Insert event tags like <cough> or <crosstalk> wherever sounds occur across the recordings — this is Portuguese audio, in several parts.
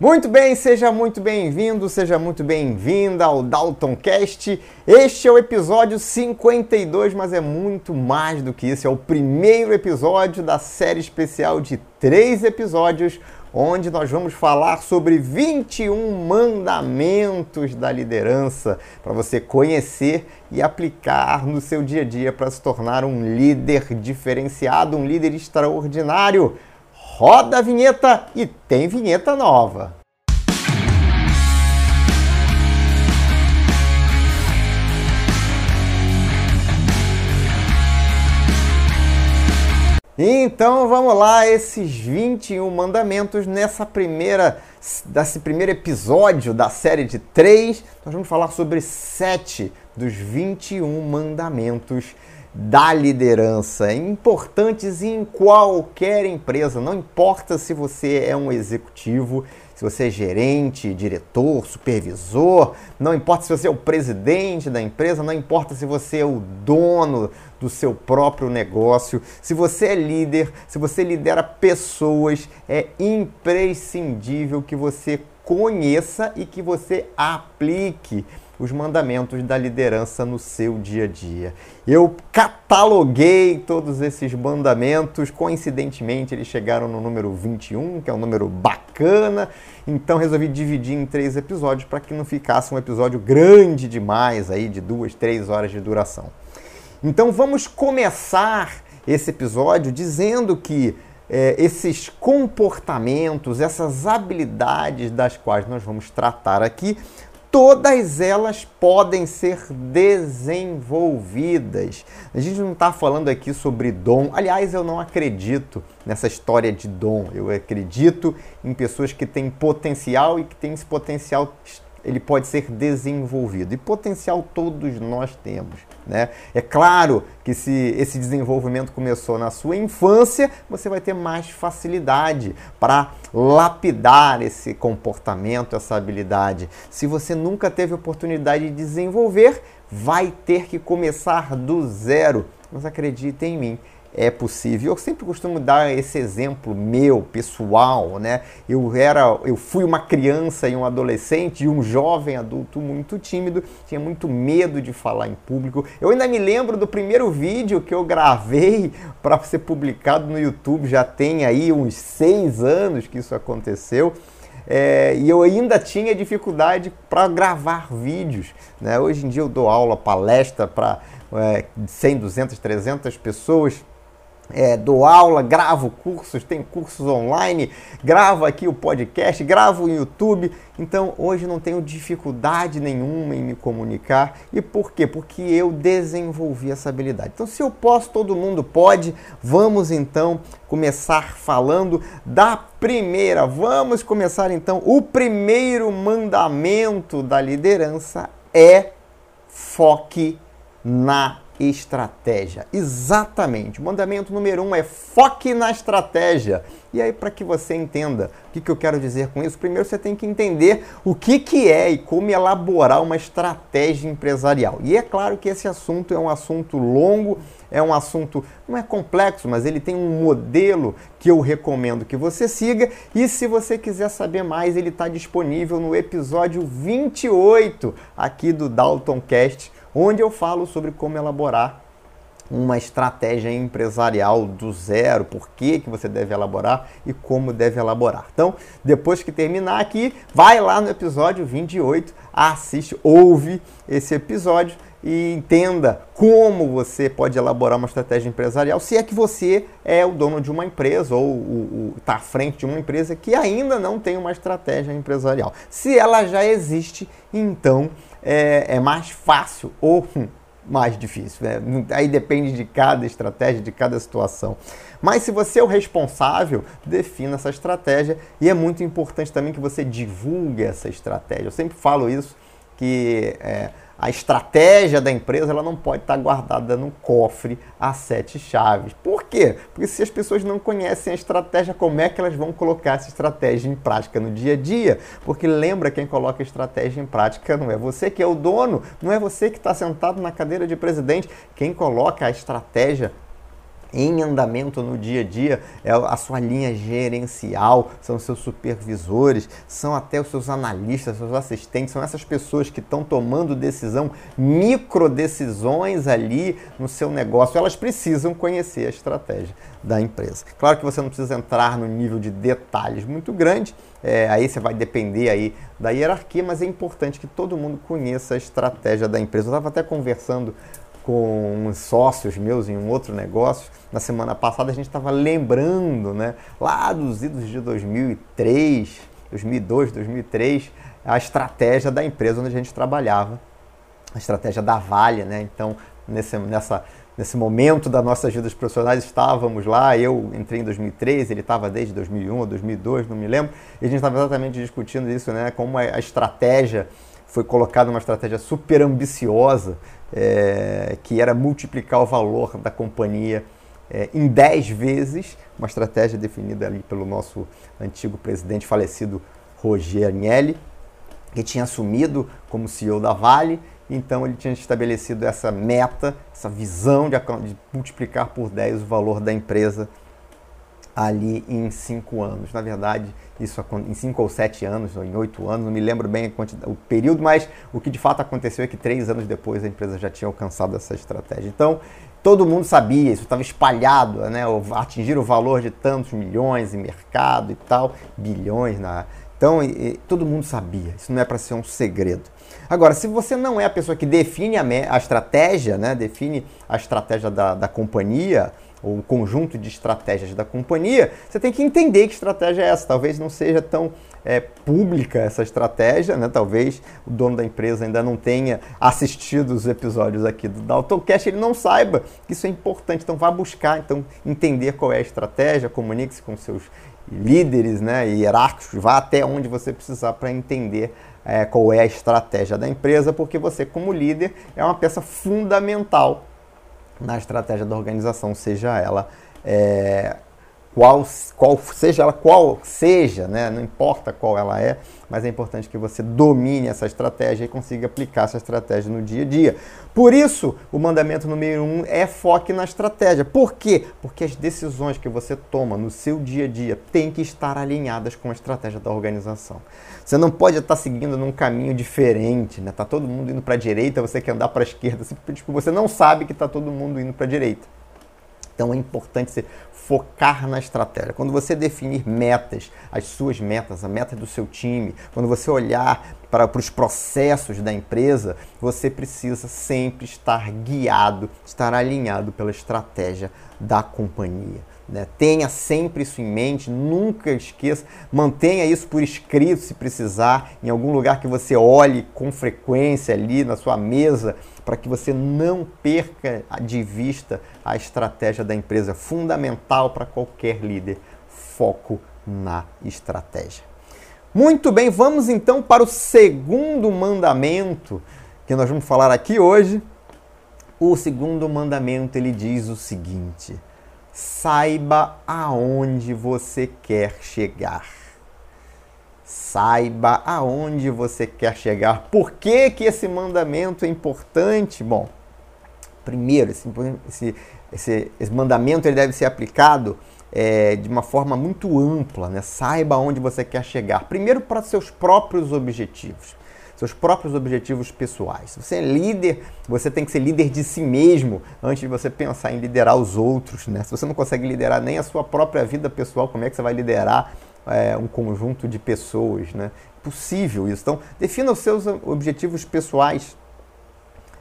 Muito bem, seja muito bem-vindo, seja muito bem-vinda ao Dalton Cast. Este é o episódio 52, mas é muito mais do que isso. É o primeiro episódio da série especial de três episódios, onde nós vamos falar sobre 21 mandamentos da liderança para você conhecer e aplicar no seu dia a dia para se tornar um líder diferenciado, um líder extraordinário. Roda a vinheta e tem vinheta nova. Então vamos lá, esses 21 mandamentos nessa primeira desse primeiro episódio da série de três, nós vamos falar sobre sete dos 21 mandamentos da liderança, importantes em qualquer empresa, não importa se você é um executivo, se você é gerente, diretor, supervisor, não importa se você é o presidente da empresa, não importa se você é o dono do seu próprio negócio, se você é líder, se você lidera pessoas, é imprescindível que você conheça e que você aplique os mandamentos da liderança no seu dia a dia. Eu cataloguei todos esses mandamentos, coincidentemente eles chegaram no número 21, que é um número bacana, então resolvi dividir em três episódios para que não ficasse um episódio grande demais, aí de duas, três horas de duração. Então vamos começar esse episódio dizendo que é, esses comportamentos, essas habilidades das quais nós vamos tratar aqui, todas elas podem ser desenvolvidas. A gente não está falando aqui sobre dom. Aliás, eu não acredito nessa história de dom. Eu acredito em pessoas que têm potencial e que têm esse potencial ele pode ser desenvolvido. E potencial todos nós temos. Né? É claro que se esse desenvolvimento começou na sua infância, você vai ter mais facilidade para lapidar esse comportamento, essa habilidade. Se você nunca teve oportunidade de desenvolver, vai ter que começar do zero. Mas acredite em mim, é possível. Eu sempre costumo dar esse exemplo meu, pessoal, né? Eu era, eu fui uma criança e um adolescente e um jovem adulto muito tímido, tinha muito medo de falar em público. Eu ainda me lembro do primeiro vídeo que eu gravei <laughs> para ser publicado no YouTube, já tem aí uns seis anos que isso aconteceu. É, e eu ainda tinha dificuldade para gravar vídeos. Né? Hoje em dia eu dou aula, palestra para é, 100, 200, 300 pessoas é, dou aula, gravo cursos, tenho cursos online, gravo aqui o podcast, gravo o YouTube. Então hoje não tenho dificuldade nenhuma em me comunicar. E por quê? Porque eu desenvolvi essa habilidade. Então, se eu posso, todo mundo pode. Vamos então começar falando da primeira. Vamos começar então. O primeiro mandamento da liderança é foque na estratégia. Exatamente. O mandamento número um é foque na estratégia. E aí, para que você entenda o que, que eu quero dizer com isso, primeiro você tem que entender o que, que é e como elaborar uma estratégia empresarial. E é claro que esse assunto é um assunto longo, é um assunto, não é complexo, mas ele tem um modelo que eu recomendo que você siga. E se você quiser saber mais, ele está disponível no episódio 28 aqui do Dalton Cast onde eu falo sobre como elaborar uma estratégia empresarial do zero, por que, que você deve elaborar e como deve elaborar. Então, depois que terminar aqui, vai lá no episódio 28, assiste, ouve esse episódio e entenda como você pode elaborar uma estratégia empresarial, se é que você é o dono de uma empresa ou está à frente de uma empresa que ainda não tem uma estratégia empresarial. Se ela já existe, então é, é mais fácil ou <laughs> mais difícil. Né? Aí depende de cada estratégia, de cada situação. Mas se você é o responsável, defina essa estratégia e é muito importante também que você divulgue essa estratégia. Eu sempre falo isso que é, a estratégia da empresa ela não pode estar guardada no cofre a sete chaves. Por quê? Porque se as pessoas não conhecem a estratégia, como é que elas vão colocar essa estratégia em prática no dia a dia? Porque lembra quem coloca a estratégia em prática não é você que é o dono, não é você que está sentado na cadeira de presidente. Quem coloca a estratégia em andamento no dia a dia é a sua linha gerencial, são seus supervisores, são até os seus analistas, seus assistentes, são essas pessoas que estão tomando decisão, micro decisões ali no seu negócio. Elas precisam conhecer a estratégia da empresa. Claro que você não precisa entrar no nível de detalhes muito grande, é, aí você vai depender aí da hierarquia, mas é importante que todo mundo conheça a estratégia da empresa. Eu estava até conversando com uns sócios meus em um outro negócio. Na semana passada a gente estava lembrando, né, lá dos idos de 2003, 2002, 2003, a estratégia da empresa onde a gente trabalhava, a estratégia da Vale, né? Então, nesse, nessa, nesse momento das nossas vidas profissionais, estávamos lá, eu entrei em 2003, ele estava desde 2001 ou 2002, não me lembro, e a gente estava exatamente discutindo isso, né, como a estratégia foi colocada uma estratégia super ambiciosa, é, que era multiplicar o valor da companhia é, em 10 vezes, uma estratégia definida ali pelo nosso antigo presidente falecido Roger Agnelli, que tinha assumido como CEO da Vale, então ele tinha estabelecido essa meta, essa visão de, de multiplicar por 10 o valor da empresa ali em cinco anos. Na verdade, isso em cinco ou sete anos, ou em oito anos, não me lembro bem o período, mas o que de fato aconteceu é que três anos depois a empresa já tinha alcançado essa estratégia. Então, todo mundo sabia, isso estava espalhado, né? atingir o valor de tantos milhões em mercado e tal, bilhões na. Então, e, todo mundo sabia, isso não é para ser um segredo. Agora, se você não é a pessoa que define a, a estratégia, né? define a estratégia da, da companhia, ou um conjunto de estratégias da companhia, você tem que entender que estratégia é essa. Talvez não seja tão é, pública essa estratégia, né? talvez o dono da empresa ainda não tenha assistido os episódios aqui do Daltoncast, ele não saiba que isso é importante. Então vá buscar, então entender qual é a estratégia, comunique-se com seus líderes né, hierárquicos, vá até onde você precisar para entender é, qual é a estratégia da empresa, porque você, como líder, é uma peça fundamental na estratégia da organização, seja ela é, qual, qual seja ela qual seja, né? não importa qual ela é, mas é importante que você domine essa estratégia e consiga aplicar essa estratégia no dia a dia. Por isso, o mandamento número um é foque na estratégia. Por quê? Porque as decisões que você toma no seu dia a dia têm que estar alinhadas com a estratégia da organização. Você não pode estar seguindo num caminho diferente, né? Tá todo mundo indo para a direita, você quer andar para a esquerda, tipo, você não sabe que está todo mundo indo para a direita. Então é importante você focar na estratégia. Quando você definir metas, as suas metas, a meta do seu time, quando você olhar para, para os processos da empresa, você precisa sempre estar guiado, estar alinhado pela estratégia da companhia. Né? Tenha sempre isso em mente, nunca esqueça, mantenha isso por escrito se precisar, em algum lugar que você olhe com frequência ali na sua mesa, para que você não perca de vista a estratégia da empresa, fundamental para qualquer líder. Foco na estratégia. Muito bem, vamos então para o segundo mandamento que nós vamos falar aqui hoje. O segundo mandamento ele diz o seguinte: saiba aonde você quer chegar. Saiba aonde você quer chegar. Por que, que esse mandamento é importante? Bom, primeiro, esse, esse, esse, esse mandamento ele deve ser aplicado é, de uma forma muito ampla. Né? Saiba aonde você quer chegar. Primeiro, para seus próprios objetivos seus próprios objetivos pessoais. Se você é líder, você tem que ser líder de si mesmo antes de você pensar em liderar os outros. Né? Se você não consegue liderar nem a sua própria vida pessoal, como é que você vai liderar é, um conjunto de pessoas? Né? Possível isso. Então, defina os seus objetivos pessoais.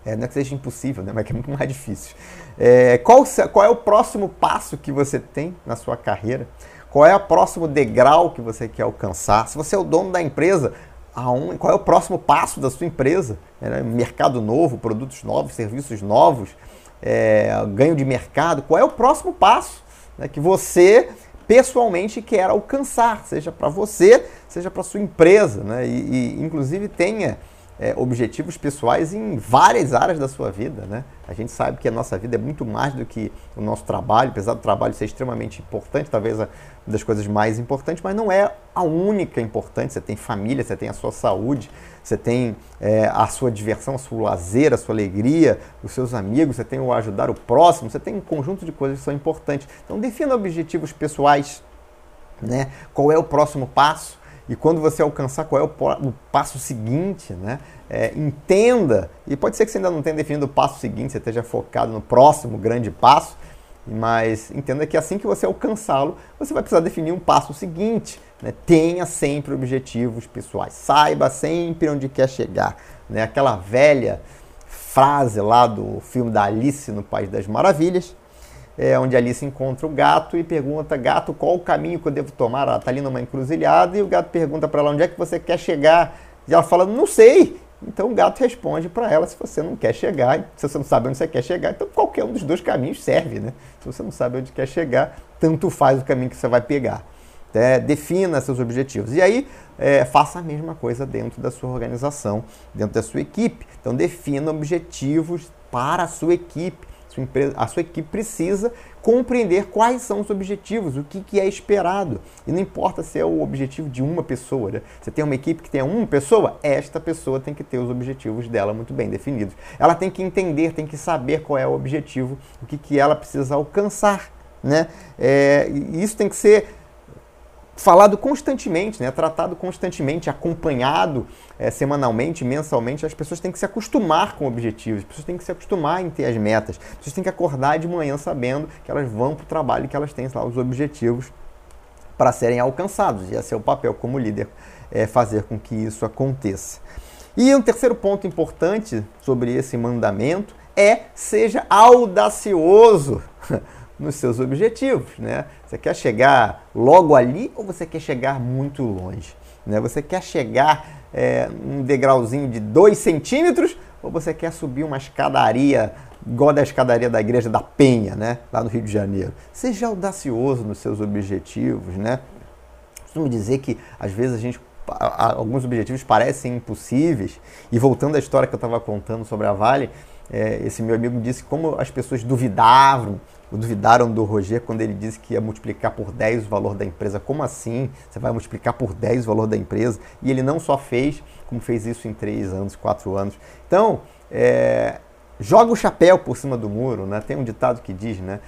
É, não é que seja impossível, né? mas que é muito mais difícil. É, qual, qual é o próximo passo que você tem na sua carreira? Qual é o próximo degrau que você quer alcançar? Se você é o dono da empresa, aonde, qual é o próximo passo da sua empresa? É, mercado novo, produtos novos, serviços novos, é, ganho de mercado. Qual é o próximo passo né, que você pessoalmente quer alcançar, seja para você, seja para sua empresa, né? E, e, inclusive tenha é, objetivos pessoais em várias áreas da sua vida, né? A gente sabe que a nossa vida é muito mais do que o nosso trabalho, apesar do trabalho ser extremamente importante, talvez uma das coisas mais importantes, mas não é a única importante. Você tem família, você tem a sua saúde, você tem é, a sua diversão, o seu lazer, a sua alegria, os seus amigos, você tem o ajudar o próximo, você tem um conjunto de coisas que são importantes. Então defina objetivos pessoais, né? Qual é o próximo passo? E quando você alcançar qual é o, o passo seguinte, né? É, entenda, e pode ser que você ainda não tenha definido o passo seguinte, você esteja focado no próximo grande passo, mas entenda que assim que você alcançá-lo, você vai precisar definir um passo seguinte. Né? Tenha sempre objetivos pessoais, saiba sempre onde quer chegar. Né? Aquela velha frase lá do filme da Alice no País das Maravilhas, é, onde Alice encontra o gato e pergunta, gato, qual o caminho que eu devo tomar? Ela está ali numa encruzilhada e o gato pergunta para ela, onde é que você quer chegar? E ela fala, não sei. Então o gato responde para ela, se você não quer chegar, se você não sabe onde você quer chegar, então qualquer um dos dois caminhos serve, né? Se você não sabe onde quer chegar, tanto faz o caminho que você vai pegar. É, defina seus objetivos. E aí, é, faça a mesma coisa dentro da sua organização, dentro da sua equipe. Então, defina objetivos para a sua equipe sua empresa, a sua equipe precisa compreender quais são os objetivos, o que, que é esperado. E não importa se é o objetivo de uma pessoa. Né? Você tem uma equipe que tem uma pessoa, esta pessoa tem que ter os objetivos dela muito bem definidos. Ela tem que entender, tem que saber qual é o objetivo, o que, que ela precisa alcançar. Né? É, isso tem que ser falado constantemente, né? tratado constantemente, acompanhado é, semanalmente, mensalmente. As pessoas têm que se acostumar com objetivos, as pessoas têm que se acostumar em ter as metas, as pessoas têm que acordar de manhã sabendo que elas vão para o trabalho e que elas têm lá os objetivos para serem alcançados. E esse é o papel como líder, é fazer com que isso aconteça. E um terceiro ponto importante sobre esse mandamento é seja audacioso. <laughs> nos seus objetivos, né? Você quer chegar logo ali ou você quer chegar muito longe? Né? Você quer chegar é, um degrauzinho de 2 centímetros ou você quer subir uma escadaria igual da escadaria da Igreja da Penha, né? Lá no Rio de Janeiro. Seja audacioso nos seus objetivos, né? Costumo dizer que às vezes a gente alguns objetivos parecem impossíveis. E voltando à história que eu estava contando sobre a Vale, é, esse meu amigo disse como as pessoas duvidavam duvidaram do Roger quando ele disse que ia multiplicar por 10 o valor da empresa. Como assim? Você vai multiplicar por 10 o valor da empresa? E ele não só fez, como fez isso em 3 anos, 4 anos. Então, é, joga o chapéu por cima do muro, né? Tem um ditado que diz, né?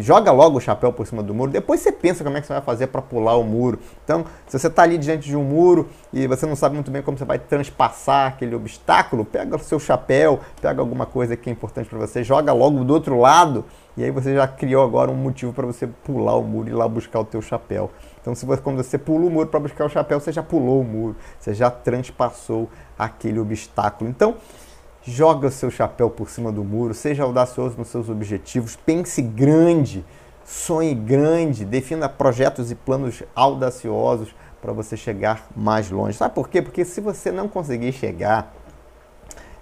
Joga logo o chapéu por cima do muro, depois você pensa como é que você vai fazer para pular o muro. Então, se você está ali diante de um muro e você não sabe muito bem como você vai transpassar aquele obstáculo, pega o seu chapéu, pega alguma coisa que é importante para você, joga logo do outro lado e aí você já criou agora um motivo para você pular o muro e ir lá buscar o teu chapéu. Então, se você, quando você pula o muro para buscar o chapéu, você já pulou o muro, você já transpassou aquele obstáculo. Então, joga o seu chapéu por cima do muro, seja audacioso nos seus objetivos, pense grande, sonhe grande, defina projetos e planos audaciosos para você chegar mais longe. Sabe por quê? Porque se você não conseguir chegar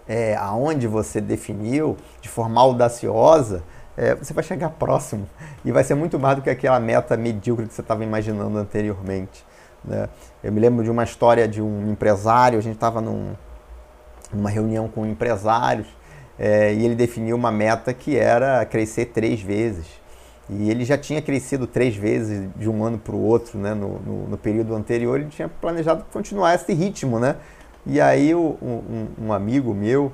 é, aonde você definiu de forma audaciosa, é, você vai chegar próximo e vai ser muito mais do que aquela meta medíocre que você estava imaginando anteriormente. Né? Eu me lembro de uma história de um empresário, a gente estava num, numa reunião com empresários é, e ele definiu uma meta que era crescer três vezes. E ele já tinha crescido três vezes de um ano para o outro, né? No, no, no, período anterior, ele tinha planejado continuar esse ritmo, né? E aí o, um, um amigo meu,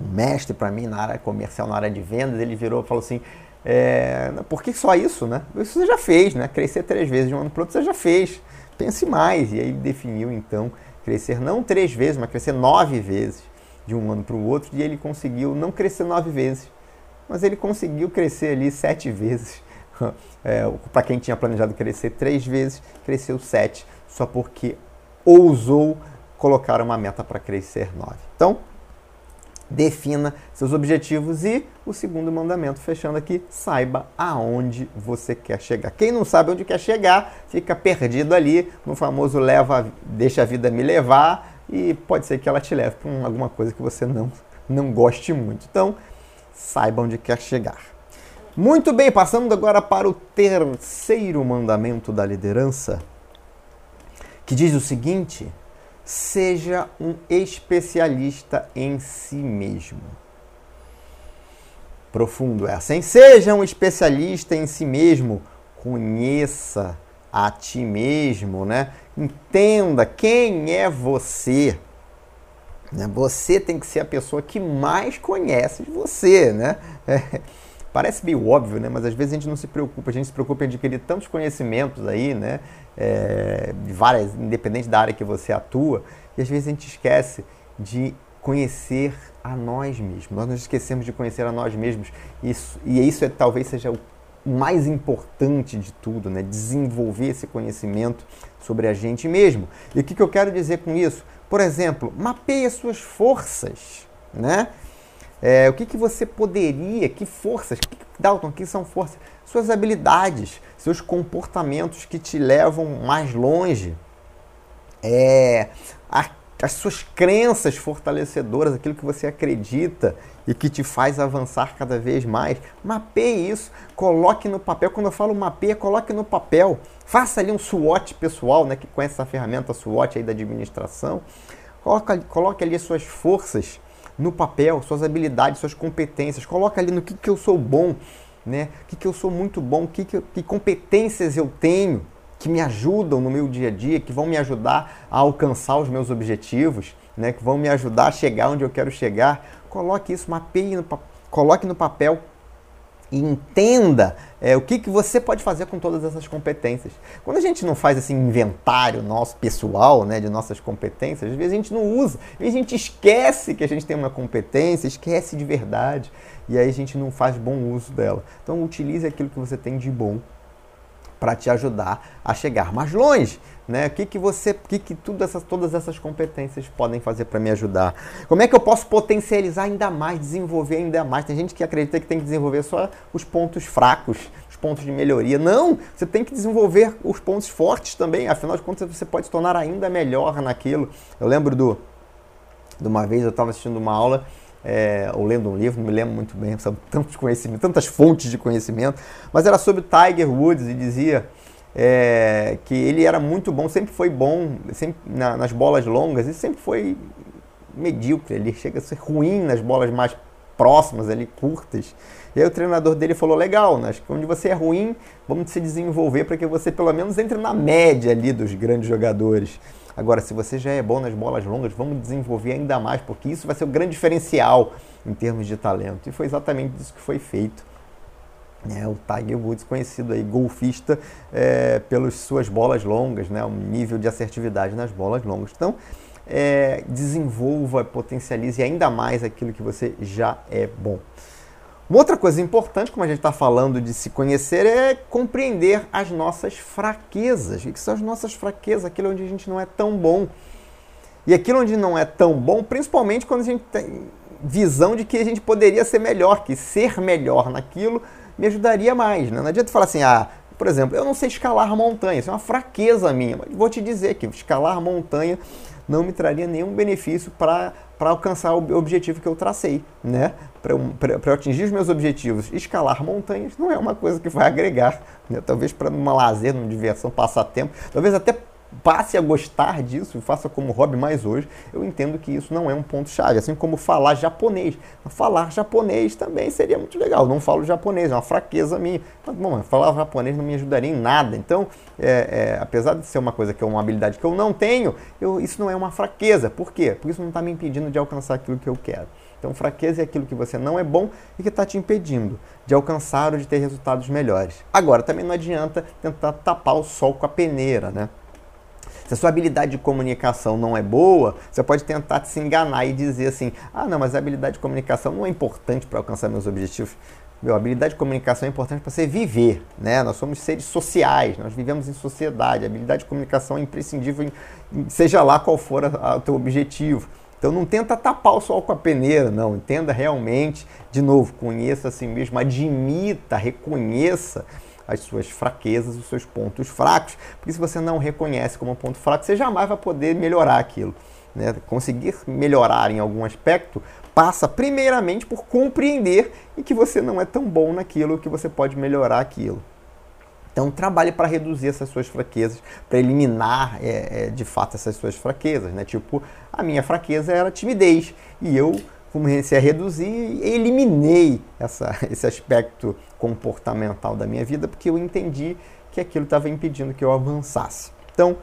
um mestre para mim na área comercial, na área de vendas, ele virou e falou assim: é, por que só isso, né? Isso você já fez, né? Crescer três vezes de um ano para o outro você já fez. Pense mais. E aí definiu então crescer não três vezes, mas crescer nove vezes de um ano para o outro. E ele conseguiu não crescer nove vezes, mas ele conseguiu crescer ali sete vezes. <laughs> É, para quem tinha planejado crescer três vezes, cresceu sete, só porque ousou colocar uma meta para crescer nove. Então, defina seus objetivos e o segundo mandamento, fechando aqui, saiba aonde você quer chegar. Quem não sabe onde quer chegar, fica perdido ali no famoso leva, deixa a vida me levar e pode ser que ela te leve para alguma coisa que você não não goste muito. Então, saiba onde quer chegar. Muito bem, passando agora para o terceiro mandamento da liderança, que diz o seguinte: seja um especialista em si mesmo. Profundo essa, hein? Seja um especialista em si mesmo. Conheça a ti mesmo, né? Entenda quem é você. Né? Você tem que ser a pessoa que mais conhece de você, né? É, <laughs> parece meio óbvio, né? Mas às vezes a gente não se preocupa, a gente se preocupa em adquirir tantos conhecimentos aí, né? É, várias, independente da área que você atua, e às vezes a gente esquece de conhecer a nós mesmos. Nós nos esquecemos de conhecer a nós mesmos. Isso, e isso é, talvez seja o mais importante de tudo, né? Desenvolver esse conhecimento sobre a gente mesmo. E o que, que eu quero dizer com isso? Por exemplo, mapeie as suas forças, né? É, o que, que você poderia, que forças, que, Dalton, que são forças? Suas habilidades, seus comportamentos que te levam mais longe. É, a, as suas crenças fortalecedoras, aquilo que você acredita e que te faz avançar cada vez mais. Mapeie isso, coloque no papel. Quando eu falo mapeia, coloque no papel. Faça ali um SWOT pessoal, né, que conhece essa ferramenta SWOT aí da administração. Coloque, coloque ali as suas forças no papel, suas habilidades, suas competências. Coloque ali no que, que eu sou bom, né? O que, que eu sou muito bom, que, que, que competências eu tenho que me ajudam no meu dia a dia, que vão me ajudar a alcançar os meus objetivos, né? que vão me ajudar a chegar onde eu quero chegar. Coloque isso, mapeie, no, coloque no papel e entenda é, o que, que você pode fazer com todas essas competências. Quando a gente não faz esse inventário nosso pessoal, né, de nossas competências, às vezes a gente não usa, às vezes a gente esquece que a gente tem uma competência, esquece de verdade, e aí a gente não faz bom uso dela. Então utilize aquilo que você tem de bom para te ajudar a chegar mais longe. Né? O que, que você, o que, que tudo essas, todas essas competências podem fazer para me ajudar? Como é que eu posso potencializar ainda mais, desenvolver ainda mais? Tem gente que acredita que tem que desenvolver só os pontos fracos, os pontos de melhoria. Não, você tem que desenvolver os pontos fortes também. Afinal de contas, você pode se tornar ainda melhor naquilo. Eu lembro do, de uma vez eu estava assistindo uma aula é, ou lendo um livro, não me lembro muito bem, são tantos conhecimentos, tantas fontes de conhecimento, mas era sobre Tiger Woods e dizia é, que ele era muito bom, sempre foi bom sempre na, nas bolas longas e sempre foi medíocre, ele chega a ser ruim nas bolas mais próximas ali, curtas. E aí o treinador dele falou, legal, né? onde você é ruim, vamos se desenvolver para que você pelo menos entre na média ali dos grandes jogadores. Agora, se você já é bom nas bolas longas, vamos desenvolver ainda mais, porque isso vai ser o grande diferencial em termos de talento. E foi exatamente isso que foi feito. É, o Tiger Woods, conhecido aí, golfista, é, pelas suas bolas longas, né, um nível de assertividade nas bolas longas. Então, é, desenvolva, potencialize ainda mais aquilo que você já é bom. Uma outra coisa importante, como a gente está falando de se conhecer, é compreender as nossas fraquezas. O que são as nossas fraquezas? Aquilo onde a gente não é tão bom. E aquilo onde não é tão bom, principalmente quando a gente tem visão de que a gente poderia ser melhor, que ser melhor naquilo me ajudaria mais. Né? Não adianta falar assim, ah, por exemplo, eu não sei escalar montanha, isso é uma fraqueza minha, mas vou te dizer que escalar montanha não me traria nenhum benefício para alcançar o objetivo que eu tracei, né? Para atingir os meus objetivos, escalar montanhas não é uma coisa que vai agregar, né? talvez para uma lazer, uma diversão, passatempo, talvez até passe a gostar disso, faça como hobby mais hoje, eu entendo que isso não é um ponto-chave. Assim como falar japonês. Falar japonês também seria muito legal. Não falo japonês, é uma fraqueza minha. Mas, bom, falar japonês não me ajudaria em nada. Então, é, é, apesar de ser uma coisa que é uma habilidade que eu não tenho, eu, isso não é uma fraqueza. Por quê? Porque isso não está me impedindo de alcançar aquilo que eu quero. Então, fraqueza é aquilo que você não é bom e que está te impedindo de alcançar ou de ter resultados melhores. Agora, também não adianta tentar tapar o sol com a peneira, né? Se a sua habilidade de comunicação não é boa, você pode tentar se enganar e dizer assim: ah, não, mas a habilidade de comunicação não é importante para alcançar meus objetivos. Meu, a habilidade de comunicação é importante para você viver, né? Nós somos seres sociais, nós vivemos em sociedade. A habilidade de comunicação é imprescindível, em, seja lá qual for o teu objetivo. Então não tenta tapar o sol com a peneira, não. Entenda realmente, de novo, conheça a si mesmo, admita, reconheça as suas fraquezas, os seus pontos fracos, porque se você não reconhece como ponto fraco, você jamais vai poder melhorar aquilo. Né? Conseguir melhorar em algum aspecto passa primeiramente por compreender e que você não é tão bom naquilo que você pode melhorar aquilo. Então trabalhe para reduzir essas suas fraquezas, para eliminar é, é, de fato essas suas fraquezas, né? Tipo, a minha fraqueza era timidez e eu comecei a reduzir e eliminei essa, <laughs> esse aspecto comportamental da minha vida porque eu entendi que aquilo estava impedindo que eu avançasse. Então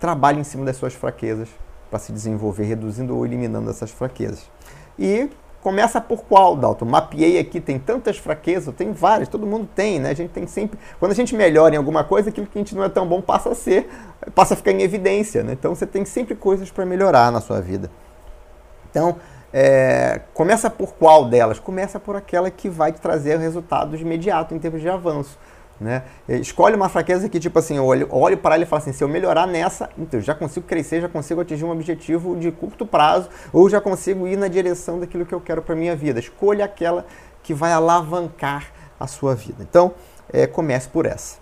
trabalhe em cima das suas fraquezas para se desenvolver, reduzindo ou eliminando essas fraquezas. E Começa por qual, Dalton? Mapeei aqui, tem tantas fraquezas, tem várias, todo mundo tem, né? A gente tem sempre. Quando a gente melhora em alguma coisa, aquilo que a gente não é tão bom passa a ser, passa a ficar em evidência, né? Então você tem sempre coisas para melhorar na sua vida. Então, é, começa por qual delas? Começa por aquela que vai te trazer resultados imediatos em termos de avanço. Né? Escolhe uma fraqueza que, tipo assim, eu olho, olho para ela e falo assim: se eu melhorar nessa, então já consigo crescer, já consigo atingir um objetivo de curto prazo, ou já consigo ir na direção daquilo que eu quero para minha vida. Escolha aquela que vai alavancar a sua vida. Então, é, comece por essa.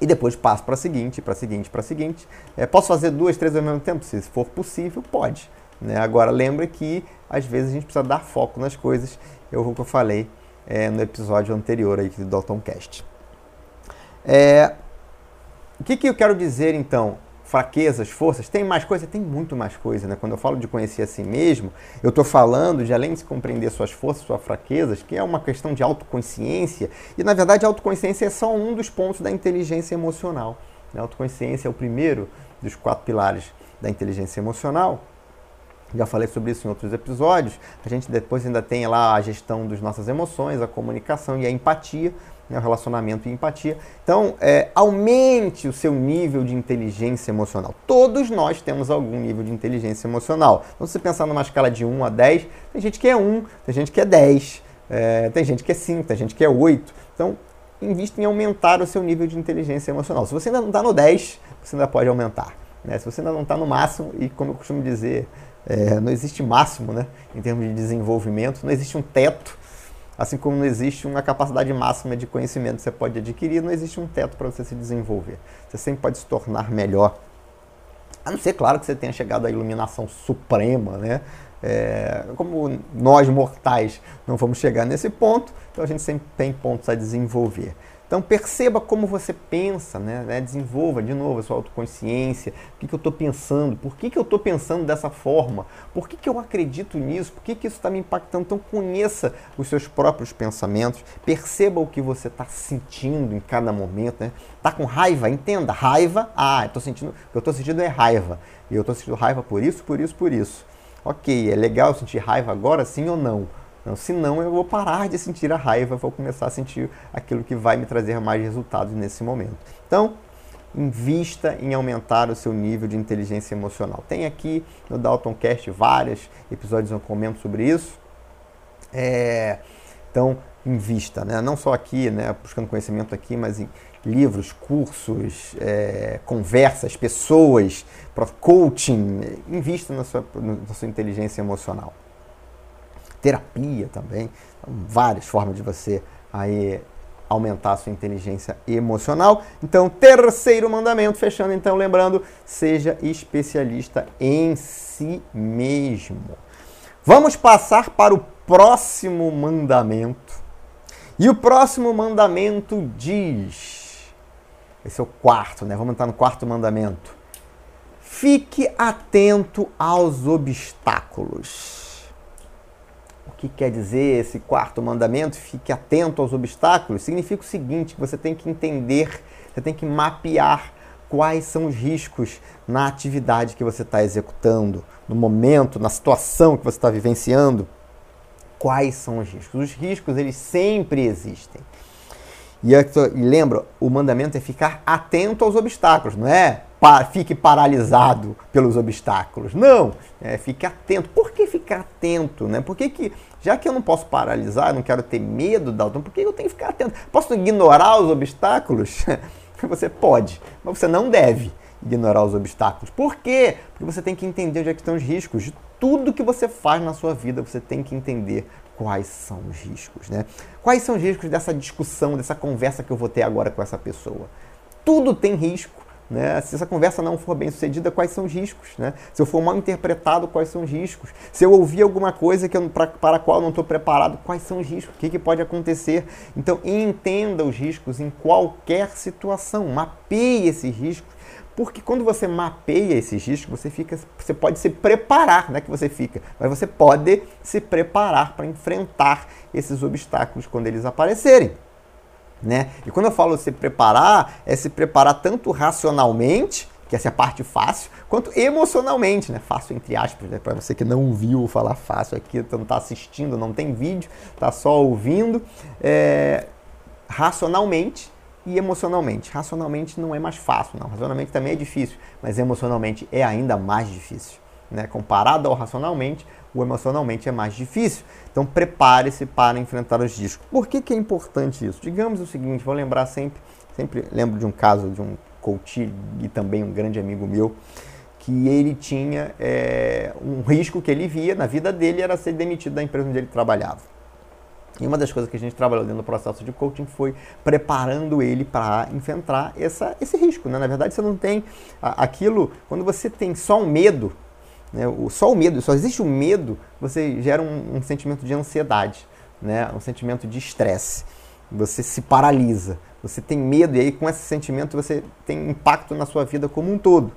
E depois passo para a seguinte, para a seguinte, para a seguinte. É, posso fazer duas, três ao mesmo tempo? Se for possível, pode. Né? Agora, lembre que às vezes a gente precisa dar foco nas coisas. Eu vou que eu falei é, no episódio anterior aí do Dalton Cast. É, o que, que eu quero dizer então? Fraquezas, forças, tem mais coisa? Tem muito mais coisa, né? Quando eu falo de conhecer a si mesmo, eu estou falando de além de compreender suas forças, suas fraquezas, que é uma questão de autoconsciência, e na verdade a autoconsciência é só um dos pontos da inteligência emocional. A autoconsciência é o primeiro dos quatro pilares da inteligência emocional. Já falei sobre isso em outros episódios. A gente depois ainda tem lá a gestão das nossas emoções, a comunicação e a empatia né, o relacionamento e empatia. Então, é, aumente o seu nível de inteligência emocional. Todos nós temos algum nível de inteligência emocional. Então, se você pensar numa escala de 1 a 10, tem gente que é 1, tem gente que é 10, é, tem gente que é 5, tem gente que é 8. Então, invista em aumentar o seu nível de inteligência emocional. Se você ainda não está no 10, você ainda pode aumentar. Né? Se você ainda não está no máximo, e como eu costumo dizer, é, não existe máximo né, em termos de desenvolvimento, não existe um teto Assim como não existe uma capacidade máxima de conhecimento que você pode adquirir, não existe um teto para você se desenvolver. Você sempre pode se tornar melhor. A não ser, claro, que você tenha chegado à iluminação suprema, né? É, como nós mortais não vamos chegar nesse ponto, então a gente sempre tem pontos a desenvolver. Então perceba como você pensa, né? né? desenvolva de novo a sua autoconsciência, o que, que eu estou pensando, por que, que eu estou pensando dessa forma, por que, que eu acredito nisso, por que, que isso está me impactando. Então conheça os seus próprios pensamentos, perceba o que você está sentindo em cada momento. Né? Tá com raiva? Entenda, raiva, ah, eu tô sentindo, o que eu estou sentindo é raiva. E eu estou sentindo raiva por isso, por isso, por isso. Ok, é legal sentir raiva agora, sim ou não? Não, senão eu vou parar de sentir a raiva, vou começar a sentir aquilo que vai me trazer mais resultados nesse momento. Então, invista em aumentar o seu nível de inteligência emocional. Tem aqui no Dalton Cast vários episódios eu comento sobre isso. É, então, invista, né? não só aqui, né, buscando conhecimento aqui, mas em livros, cursos, é, conversas, pessoas, coaching. Invista na sua, na sua inteligência emocional terapia também, então, várias formas de você aí aumentar a sua inteligência emocional. Então, terceiro mandamento, fechando então, lembrando, seja especialista em si mesmo. Vamos passar para o próximo mandamento. E o próximo mandamento diz: esse é o quarto, né? Vamos entrar no quarto mandamento. Fique atento aos obstáculos que quer dizer esse quarto mandamento? Fique atento aos obstáculos. Significa o seguinte: que você tem que entender, você tem que mapear quais são os riscos na atividade que você está executando, no momento, na situação que você está vivenciando. Quais são os riscos? Os riscos eles sempre existem. E, e lembra, o mandamento é ficar atento aos obstáculos, não é fique paralisado pelos obstáculos. Não, é, fique atento. Por que ficar atento? Né? Por que, que já que eu não posso paralisar, não quero ter medo, Dalton, por que eu tenho que ficar atento? Posso ignorar os obstáculos? <laughs> você pode, mas você não deve ignorar os obstáculos. Por quê? Porque você tem que entender onde é estão os riscos. De tudo que você faz na sua vida, você tem que entender quais são os riscos. Né? Quais são os riscos dessa discussão, dessa conversa que eu vou ter agora com essa pessoa? Tudo tem risco Né? Se essa conversa não for bem sucedida, quais são os riscos? Né? Se eu for mal interpretado, quais são os riscos? Se eu ouvir alguma coisa que eu, pra, para a qual eu não estou preparado, quais são os riscos? O que, que pode acontecer? Então, entenda os riscos em qualquer situação, mapeie esses riscos porque quando você mapeia esses riscos, você fica, você pode se preparar, não é que você fica, mas você pode se preparar para enfrentar esses obstáculos quando eles aparecerem. Né? E quando eu falo se preparar, é se preparar tanto racionalmente, que essa é a parte fácil, quanto emocionalmente, né? Fácil entre aspas, né? para você que não viu falar fácil aqui, não está assistindo, não tem vídeo, está só ouvindo, é... racionalmente e emocionalmente. Racionalmente não é mais fácil, não. Racionalmente também é difícil, mas emocionalmente é ainda mais difícil. Né? Comparado ao racionalmente, o emocionalmente é mais difícil. Então prepare-se para enfrentar os riscos. Por que, que é importante isso? Digamos o seguinte, vou lembrar sempre, sempre lembro de um caso de um coach e também um grande amigo meu, que ele tinha é, um risco que ele via na vida dele era ser demitido da empresa onde ele trabalhava. E uma das coisas que a gente trabalhou dentro do processo de coaching foi preparando ele para enfrentar essa, esse risco. Né? Na verdade, você não tem aquilo, quando você tem só um medo, né? o, só o medo, só existe o medo, você gera um, um sentimento de ansiedade, né? um sentimento de estresse. Você se paralisa, você tem medo, e aí com esse sentimento você tem impacto na sua vida como um todo.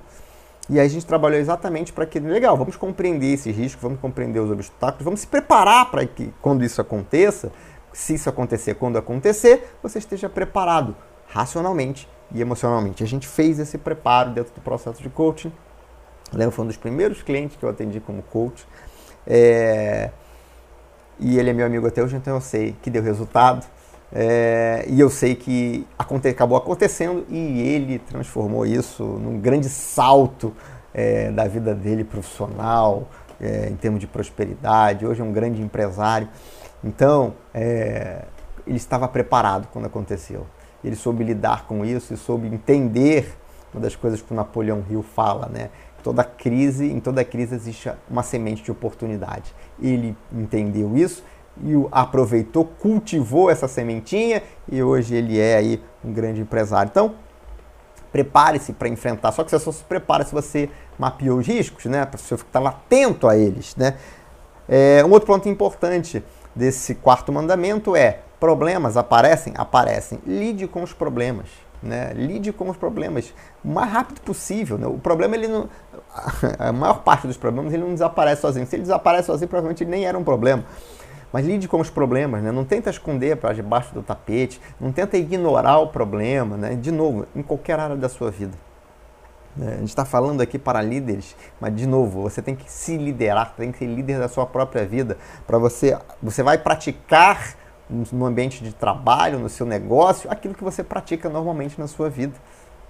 E aí a gente trabalhou exatamente para que, legal, vamos compreender esse risco, vamos compreender os obstáculos, vamos se preparar para que quando isso aconteça, se isso acontecer, quando acontecer, você esteja preparado racionalmente e emocionalmente. A gente fez esse preparo dentro do processo de coaching. Lembro, foi um dos primeiros clientes que eu atendi como coach. É... E ele é meu amigo até hoje, então eu sei que deu resultado. É, e eu sei que aconte, acabou acontecendo e ele transformou isso num grande salto é, da vida dele profissional, é, em termos de prosperidade. Hoje é um grande empresário. Então, ele estava preparado quando aconteceu. Ele soube lidar com isso e soube entender uma das coisas que o Napoleão Hill fala, né? Toda crise, em toda crise existe uma semente de oportunidade. Ele entendeu isso e aproveitou, cultivou essa sementinha e hoje ele é aí um grande empresário. Então, prepare-se para enfrentar. Só que você só se prepara se você mapeou os riscos, né? Para você estar atento a eles, né? É, um outro ponto importante desse quarto mandamento é: problemas aparecem? Aparecem. Lide com os problemas. Né? Lide com os problemas o mais rápido possível. Né? O problema, ele não, <laughs> a maior parte dos problemas, ele não desaparece sozinho. Se ele desaparece sozinho, provavelmente ele nem era um problema. Mas lide com os problemas, né? não tenta esconder para debaixo do tapete, não tenta ignorar o problema, né? de novo, em qualquer área da sua vida. Né? A gente está falando aqui para líderes, mas de novo, você tem que se liderar, tem que ser líder da sua própria vida. Para você, você vai praticar no ambiente de trabalho, no seu negócio, aquilo que você pratica normalmente na sua vida.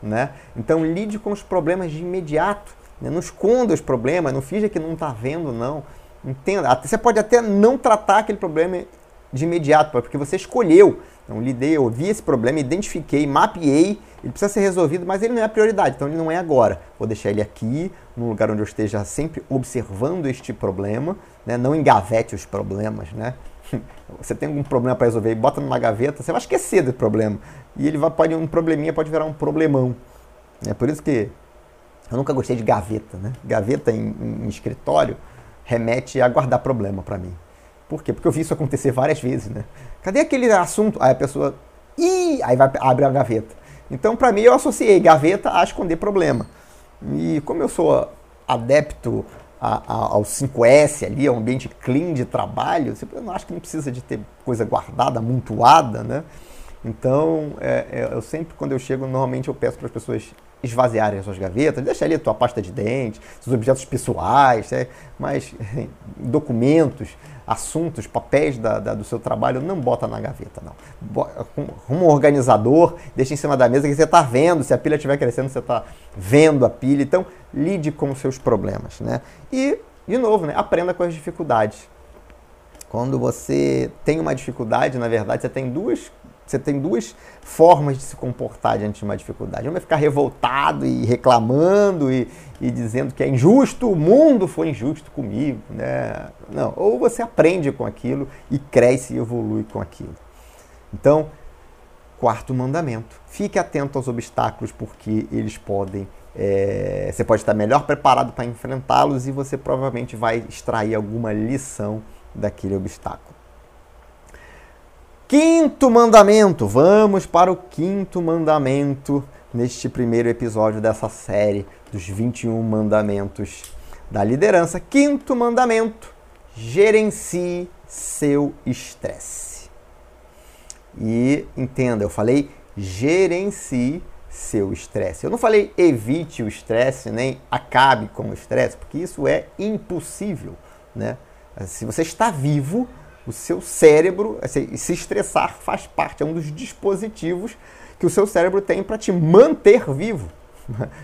Né? Então lide com os problemas de imediato. Né? Não esconda os problemas, não finja que não está vendo, não. Entenda, você pode até não tratar aquele problema de imediato, porque você escolheu. Então, lidei, eu vi esse problema, identifiquei, mapeei, ele precisa ser resolvido, mas ele não é a prioridade, então ele não é agora. Vou deixar ele aqui, num lugar onde eu esteja sempre observando este problema, né? não engavete os problemas, né? <laughs> Você tem algum problema para resolver e bota numa gaveta, você vai esquecer do problema. E ele vai, pode, um probleminha pode virar um problemão. É por isso que eu nunca gostei de gaveta, né? Gaveta em, em escritório, remete a guardar problema para mim. Por quê? Porque eu vi isso acontecer várias vezes, né? Cadê aquele assunto? Aí a pessoa, ih, aí vai abre a gaveta. Então, para mim, eu associei gaveta a esconder problema. E como eu sou adepto ao 5S ali, ao ambiente clean de trabalho, eu não acho que não precisa de ter coisa guardada, amontoada, né? Então, é, é, eu sempre, quando eu chego, normalmente eu peço para as pessoas esvaziarem as suas gavetas, deixa ali a tua pasta de dente, seus objetos pessoais, né? mas documentos, assuntos, papéis da, da, do seu trabalho, não bota na gaveta, não. Arruma um organizador, deixa em cima da mesa que você está vendo, se a pilha estiver crescendo, você está vendo a pilha. Então, lide com os seus problemas. Né? E, de novo, né? aprenda com as dificuldades. Quando você tem uma dificuldade, na verdade, você tem duas você tem duas formas de se comportar diante de uma dificuldade. Uma é ficar revoltado e reclamando e, e dizendo que é injusto, o mundo foi injusto comigo. Né? Não, ou você aprende com aquilo e cresce e evolui com aquilo. Então, Quarto mandamento: fique atento aos obstáculos, porque eles podem. É, você pode estar melhor preparado para enfrentá-los e você provavelmente vai extrair alguma lição daquele obstáculo. Quinto mandamento, vamos para o quinto mandamento neste primeiro episódio dessa série dos 21 mandamentos da liderança. Quinto mandamento: gerencie seu estresse. E entenda, eu falei gerencie seu estresse. Eu não falei evite o estresse, nem acabe com o estresse, porque isso é impossível, né? Se você está vivo, o seu cérebro, assim, se estressar faz parte, é um dos dispositivos que o seu cérebro tem para te manter vivo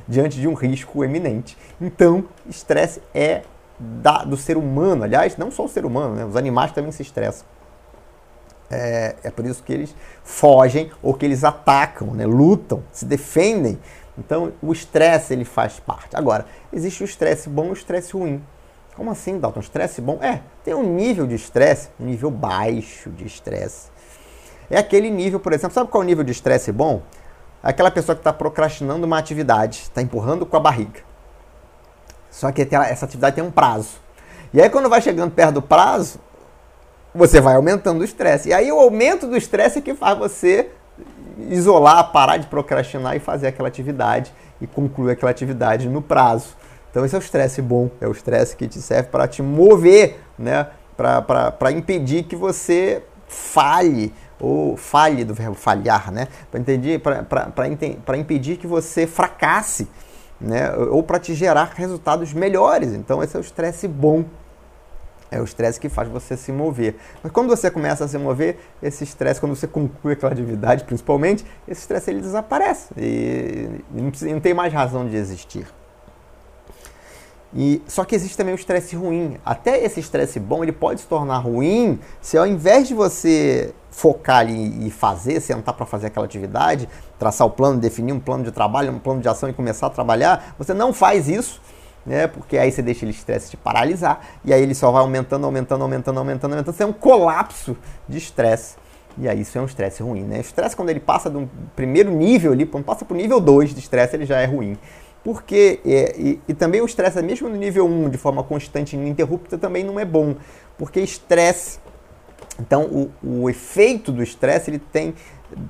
diante de um risco eminente. Então, estresse é da, do ser humano, aliás, não só o ser humano, né? os animais também se estressam. É, é por isso que eles fogem ou que eles atacam, né? lutam, se defendem. Então, o estresse ele faz parte. Agora, existe o estresse bom e o estresse ruim. Como assim, Dalton? Estresse bom? É, tem um nível de estresse, um nível baixo de estresse. É aquele nível, por exemplo, sabe qual é o nível de estresse bom? Aquela pessoa que está procrastinando uma atividade, está empurrando com a barriga. Só que essa atividade tem um prazo. E aí, quando vai chegando perto do prazo, você vai aumentando o estresse. E aí, o aumento do estresse é que faz você isolar, parar de procrastinar e fazer aquela atividade e concluir aquela atividade no prazo. Então esse é o estresse bom, é o estresse que te serve para te mover, né? para impedir que você falhe, ou falhe do verbo falhar, né? Para impedir que você fracasse, né? ou para te gerar resultados melhores. Então esse é o estresse bom. É o estresse que faz você se mover. Mas quando você começa a se mover, esse estresse, quando você conclui aquela atividade, principalmente, esse estresse ele desaparece e não, tem mais razão de existir. E, só que existe também o estresse ruim. Até esse estresse bom, ele pode se tornar ruim se ao invés de você focar ali e fazer, sentar para fazer aquela atividade, traçar o plano, definir um plano de trabalho, um plano de ação e começar a trabalhar, você não faz isso, né? Porque aí você deixa ele estresse te paralisar e aí ele só vai aumentando, aumentando, aumentando, aumentando, aumentando. Isso é um colapso de estresse. E aí isso é um estresse ruim, né? O estresse quando ele passa do primeiro nível ali, quando passa para o nível 2 de estresse, ele já é ruim. Porque, é, e, e, também o estresse, mesmo no nível 1, de forma constante e ininterrupta, também não é bom. Porque estresse, então o, o efeito do estresse, ele tem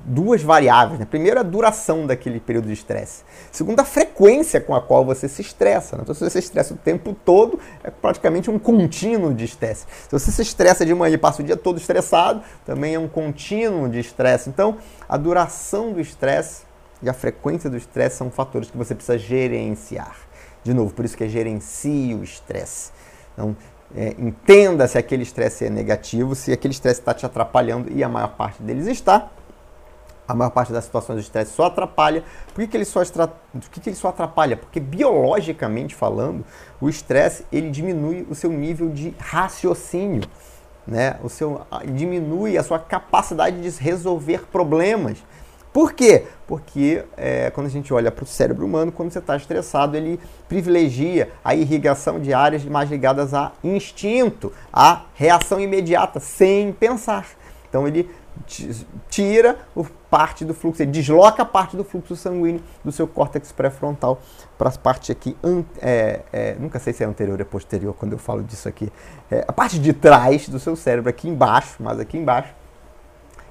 duas variáveis. Né? Primeiro, a duração daquele período de estresse. Segundo, a frequência com a qual você se estressa. Né? Então, se você se estressa o tempo todo, é praticamente um contínuo de estresse. Se você se estressa de manhã e passa o dia todo estressado, também é um contínuo de estresse. Então, a duração do estresse e a frequência do estresse são fatores que você precisa gerenciar. De novo, por isso que é gerencie o estresse. Então, é, entenda se aquele estresse é negativo, se aquele estresse está te atrapalhando, e a maior parte deles está. A maior parte das situações de estresse só atrapalha. Por que, que, ele, só extra... Por que, que ele só atrapalha? Porque biologicamente falando, o estresse ele diminui o seu nível de raciocínio. Né? O seu, diminui a sua capacidade de resolver problemas. Por quê? Porque é, quando a gente olha para o cérebro humano, quando você está estressado, ele privilegia a irrigação de áreas mais ligadas a instinto, a reação imediata, sem pensar. Então ele tira parte do fluxo, ele desloca parte do fluxo sanguíneo do seu córtex pré-frontal para as partes aqui, é, é, nunca sei se é anterior ou posterior quando eu falo disso aqui, é, a parte de trás do seu cérebro, aqui embaixo, mas aqui embaixo,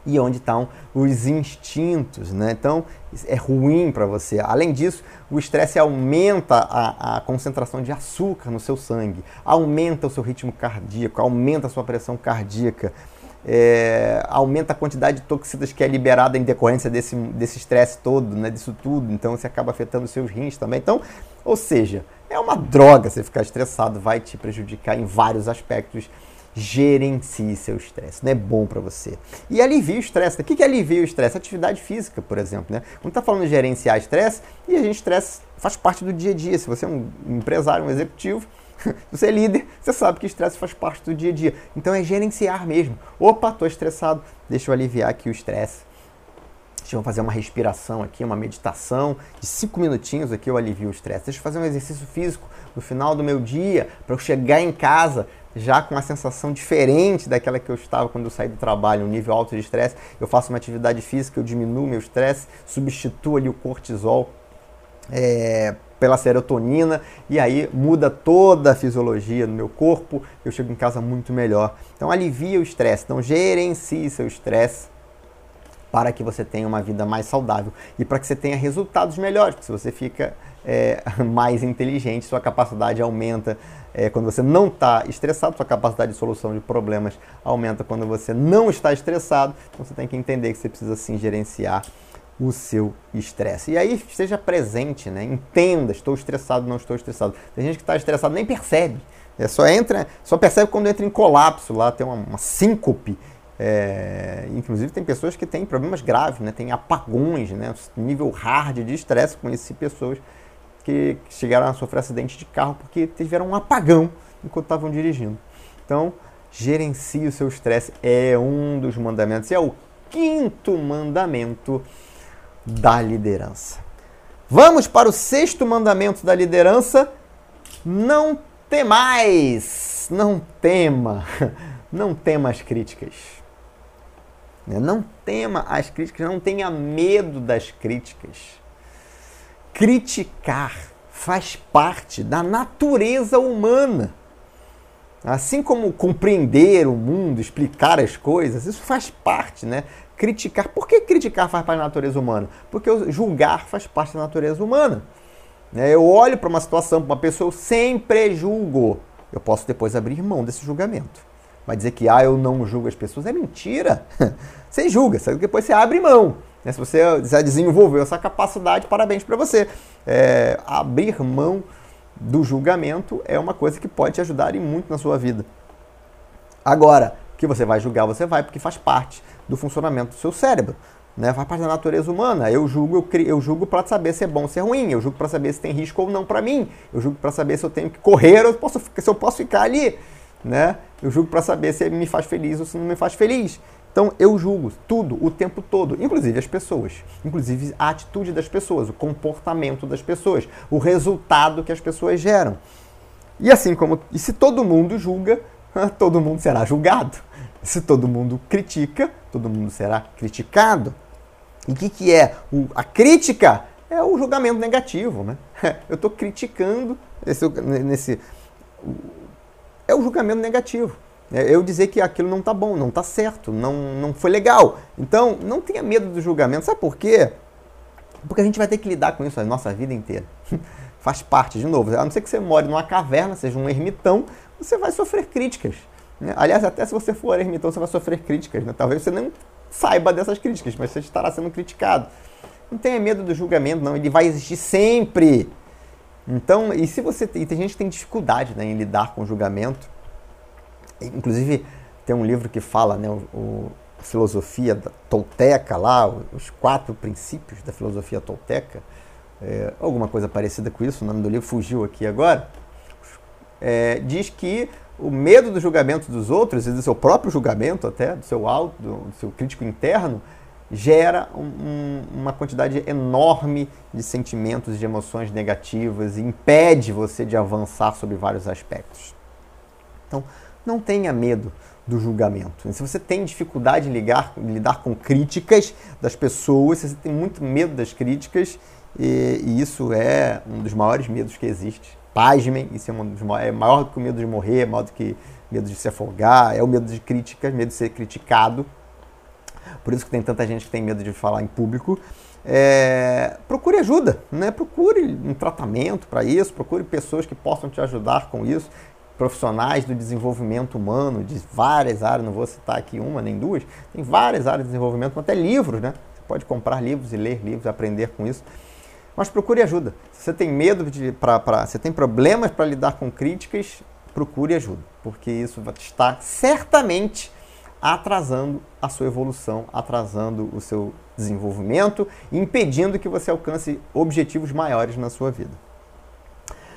e onde estão os instintos, né? Então, é ruim para você. Além disso, o estresse aumenta a, a, concentração de açúcar no seu sangue, aumenta o seu ritmo cardíaco, aumenta a sua pressão cardíaca, é, aumenta a quantidade de toxinas que é liberada em decorrência desse estresse todo, né? Disso tudo. Então, você acaba afetando os seus rins também. Então, ou seja, é uma droga você ficar estressado, vai te prejudicar em vários aspectos gerencie seu estresse. Não é bom para você. E alivia o estresse. O que, que alivia o estresse? Atividade física, por exemplo. Né? Quando está falando de gerenciar estresse, e a gente estresse faz parte do dia a dia. Se você é um empresário, um executivo, se <laughs> você é líder, você sabe que estresse faz parte do dia a dia. Então é gerenciar mesmo. Opa, estou estressado, deixa eu aliviar aqui o estresse. Deixa eu fazer uma respiração aqui, uma meditação de cinco minutinhos aqui eu alivio o estresse. Deixa eu fazer um exercício físico no final do meu dia, para eu chegar em casa já com uma sensação diferente daquela que eu estava quando eu saí do trabalho, um nível alto de estresse. Eu faço uma atividade física, eu diminuo meu estresse, substituo ali o cortisol é, pela serotonina e aí muda toda a fisiologia do meu corpo. Eu chego em casa muito melhor. Então alivia o estresse, então gerencie seu estresse para que você tenha uma vida mais saudável e para que você tenha resultados melhores. Porque se você fica é, <laughs> mais inteligente, sua capacidade aumenta é, quando você não está estressado, sua capacidade de solução de problemas aumenta quando você não está estressado. Então você tem que entender que você precisa sim gerenciar o seu estresse. E aí esteja presente, né? entenda, estou estressado, não estou estressado. Tem gente que está estressado nem percebe. É, só entra, só percebe quando entra em colapso lá, tem uma, uma síncope é, inclusive tem pessoas que têm problemas graves, né? tem apagões, né? nível hard de estresse. Conheci pessoas que chegaram a sofrer acidente de carro porque tiveram um apagão enquanto estavam dirigindo. Então, gerencie o seu estresse é um dos mandamentos, é o quinto mandamento da liderança. Vamos para o sexto mandamento da liderança: não temais, não tema, <laughs> não tema as críticas. Né? Não tema as críticas, não tenha medo das críticas. Criticar faz parte da natureza humana. Assim como compreender o mundo, explicar as coisas, isso faz parte, né? Criticar. Por que criticar faz parte da natureza humana? Porque julgar faz parte da natureza humana. Né? Eu olho para uma situação, para uma pessoa, eu sempre julgo. Eu posso depois abrir mão desse julgamento. Vai dizer que ah, eu não julgo as pessoas é mentira. <laughs> Você julga, depois você abre mão. Né? Se você já desenvolveu essa capacidade, parabéns para você. É, abrir mão do julgamento é uma coisa que pode te ajudar e muito na sua vida. Agora, que você vai julgar, você vai, porque faz parte do funcionamento do seu cérebro. Né? Faz parte da natureza humana. Eu julgo, eu, eu julgo para saber se é bom ou se é ruim. Eu julgo para saber se tem risco ou não para mim. Eu julgo para saber se eu tenho que correr ou posso, se eu posso ficar ali né? Eu julgo para saber se me faz feliz ou se não me faz feliz. Então eu julgo tudo o tempo todo, inclusive as pessoas, inclusive a atitude das pessoas, o comportamento das pessoas, o resultado que as pessoas geram. E assim como e se todo mundo julga, <laughs> todo mundo será julgado. Se todo mundo critica, todo mundo será criticado. E o que, que é o, a crítica? É o julgamento negativo, né? <laughs> Eu estou criticando esse, nesse é o julgamento negativo. É eu dizer que aquilo não está bom, não está certo, não, não foi legal. Então, não tenha medo do julgamento. Sabe por quê? Porque a gente vai ter que lidar com isso a nossa vida inteira. <laughs> Faz parte, de novo. A não ser que você more numa caverna, seja um ermitão, você vai sofrer críticas. Né? Aliás, até se você for ermitão, você vai sofrer críticas. Né? Talvez você não saiba dessas críticas, mas você estará sendo criticado. Não tenha medo do julgamento, não. Ele vai existir sempre. Então, e se você e tem gente que tem dificuldade né, em lidar com o julgamento, inclusive tem um livro que fala, né, o, o a filosofia da tolteca lá, os quatro princípios da filosofia tolteca, é, alguma coisa parecida com isso, o nome do livro fugiu aqui agora, é, diz que o medo do julgamento dos outros e do seu próprio julgamento até, do seu alto, do seu crítico interno, gera um, uma quantidade enorme de sentimentos e de emoções negativas e impede você de avançar sobre vários aspectos. Então, não tenha medo do julgamento. Se você tem dificuldade em, ligar, em lidar com críticas das pessoas, se você tem muito medo das críticas, e, e, isso é um dos maiores medos que existe. Pasmem, isso é, um dos, é maior do que o medo de morrer, é maior do que medo de se afogar, é o medo de críticas, medo de ser criticado. Por isso que tem tanta gente que tem medo de falar em público. É, procure ajuda, né? procure um tratamento para isso, procure pessoas que possam te ajudar com isso, profissionais do desenvolvimento humano de várias áreas, não vou citar aqui uma nem duas, tem várias áreas de desenvolvimento, até livros, né? Você pode comprar livros e ler livros, aprender com isso. Mas procure ajuda. Se você tem medo de, pra, pra, você tem problemas para lidar com críticas, procure ajuda, porque isso está certamente atrasando a sua evolução, atrasando o seu desenvolvimento, impedindo que você alcance objetivos maiores na sua vida.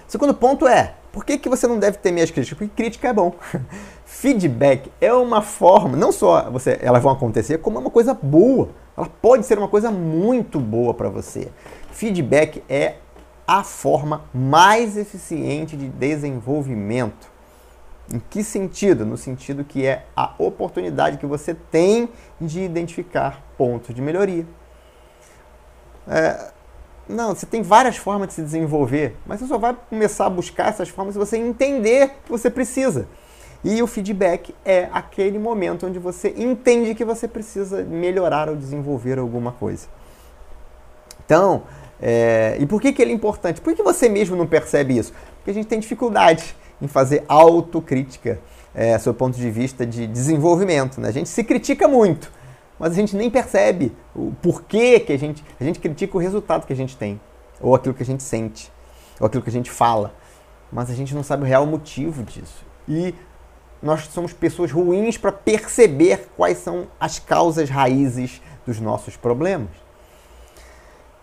Segundo ponto é, por que, que você não deve temer as críticas? Porque crítica é bom. <laughs> Feedback é uma forma, não só você, elas vão acontecer, como é uma coisa boa. Ela pode ser uma coisa muito boa para você. Feedback é a forma mais eficiente de desenvolvimento. Em que sentido? No sentido que é a oportunidade que você tem de identificar pontos de melhoria. É, não, você tem várias formas de se desenvolver, mas você só vai começar a buscar essas formas se você entender que você precisa. E o feedback é aquele momento onde você entende que você precisa melhorar ou desenvolver alguma coisa. Então, é, e por que, que ele é importante? Por que você mesmo não percebe isso? Porque a gente tem dificuldade em fazer autocrítica é, o ponto de vista de desenvolvimento. Né? A gente se critica muito, mas a gente nem percebe o porquê que a gente, a gente critica o resultado que a gente tem, ou aquilo que a gente sente, ou aquilo que a gente fala, mas a gente não sabe o real motivo disso. E nós somos pessoas ruins para perceber quais são as causas raízes dos nossos problemas.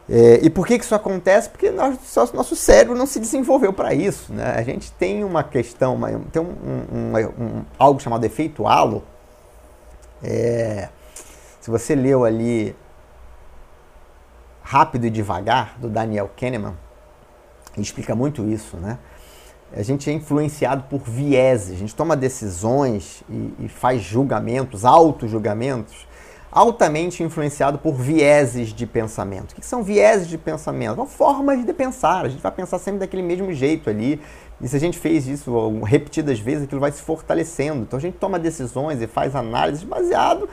É, e por que, que isso acontece? Porque nós, nosso cérebro não se desenvolveu para isso. Né? A gente tem uma questão, uma, tem um, um, um, algo chamado efeito halo. É, se você leu ali Rápido e Devagar, do Daniel Kahneman, explica muito isso, né? a gente é influenciado por vieses, a gente toma decisões e, e faz julgamentos, auto-julgamentos, altamente influenciado por vieses de pensamento. O que são vieses de pensamento? São formas de pensar, a gente vai pensar sempre daquele mesmo jeito ali, e se a gente fez isso repetidas vezes, aquilo vai se fortalecendo. Então a gente toma decisões e faz análises baseado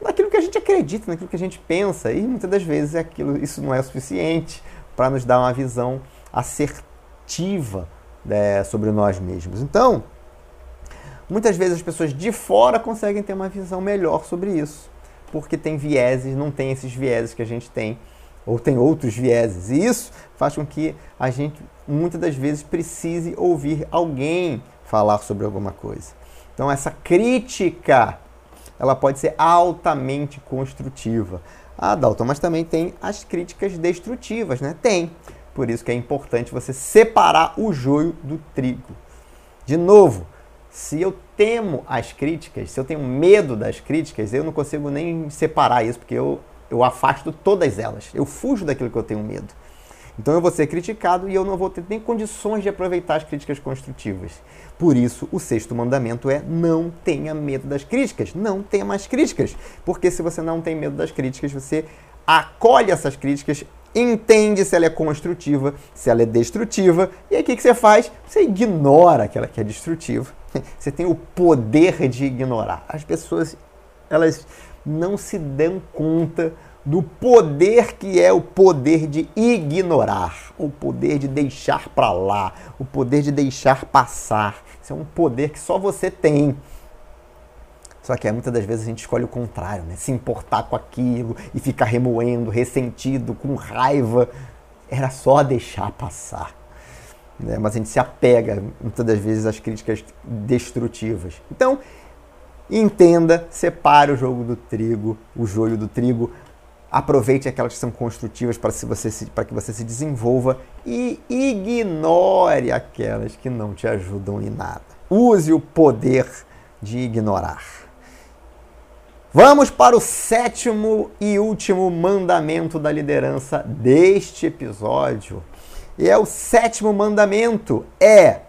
naquilo que a gente acredita, naquilo que a gente pensa, e muitas das vezes aquilo, isso não é suficiente para nos dar uma visão assertiva é, sobre nós mesmos. Então, muitas vezes as pessoas de fora conseguem ter uma visão melhor sobre isso, porque tem vieses, não tem esses vieses que a gente tem, ou tem outros vieses. E isso faz com que a gente muitas das vezes precise ouvir alguém falar sobre alguma coisa. Então essa crítica, ela pode ser altamente construtiva. Ah, Dalton, mas também tem as críticas destrutivas, né? Tem. Por isso que é importante você separar o joio do trigo. De novo, se eu temo as críticas, se eu tenho medo das críticas, eu não consigo nem separar isso, porque eu, eu afasto todas elas. Eu fujo daquilo que eu tenho medo. Então eu vou ser criticado e eu não vou ter nem condições de aproveitar as críticas construtivas. Por isso, o sexto mandamento é não tenha medo das críticas. Não tenha mais críticas. Porque se você não tem medo das críticas, você acolhe essas críticas, entende se ela é construtiva, se ela é destrutiva, e aí o que, você faz? Você ignora aquela que é destrutiva. <laughs> Você tem o poder de ignorar. As pessoas, elas não se dão conta do poder que é o poder de ignorar, o poder de deixar para lá, o poder de deixar passar. Isso é um poder que só você tem. Só que muitas das vezes a gente escolhe o contrário, né? Se importar com aquilo e ficar remoendo, ressentido, com raiva. Era só deixar passar. Né? Mas a gente se apega muitas das vezes às críticas destrutivas. Então, entenda, separe o jogo do trigo, o joio do trigo, aproveite aquelas que são construtivas para, se você para que você se desenvolva e ignore aquelas que não te ajudam em nada. Use o poder de ignorar. Vamos para o sétimo e último mandamento da liderança deste episódio. E é o sétimo mandamento é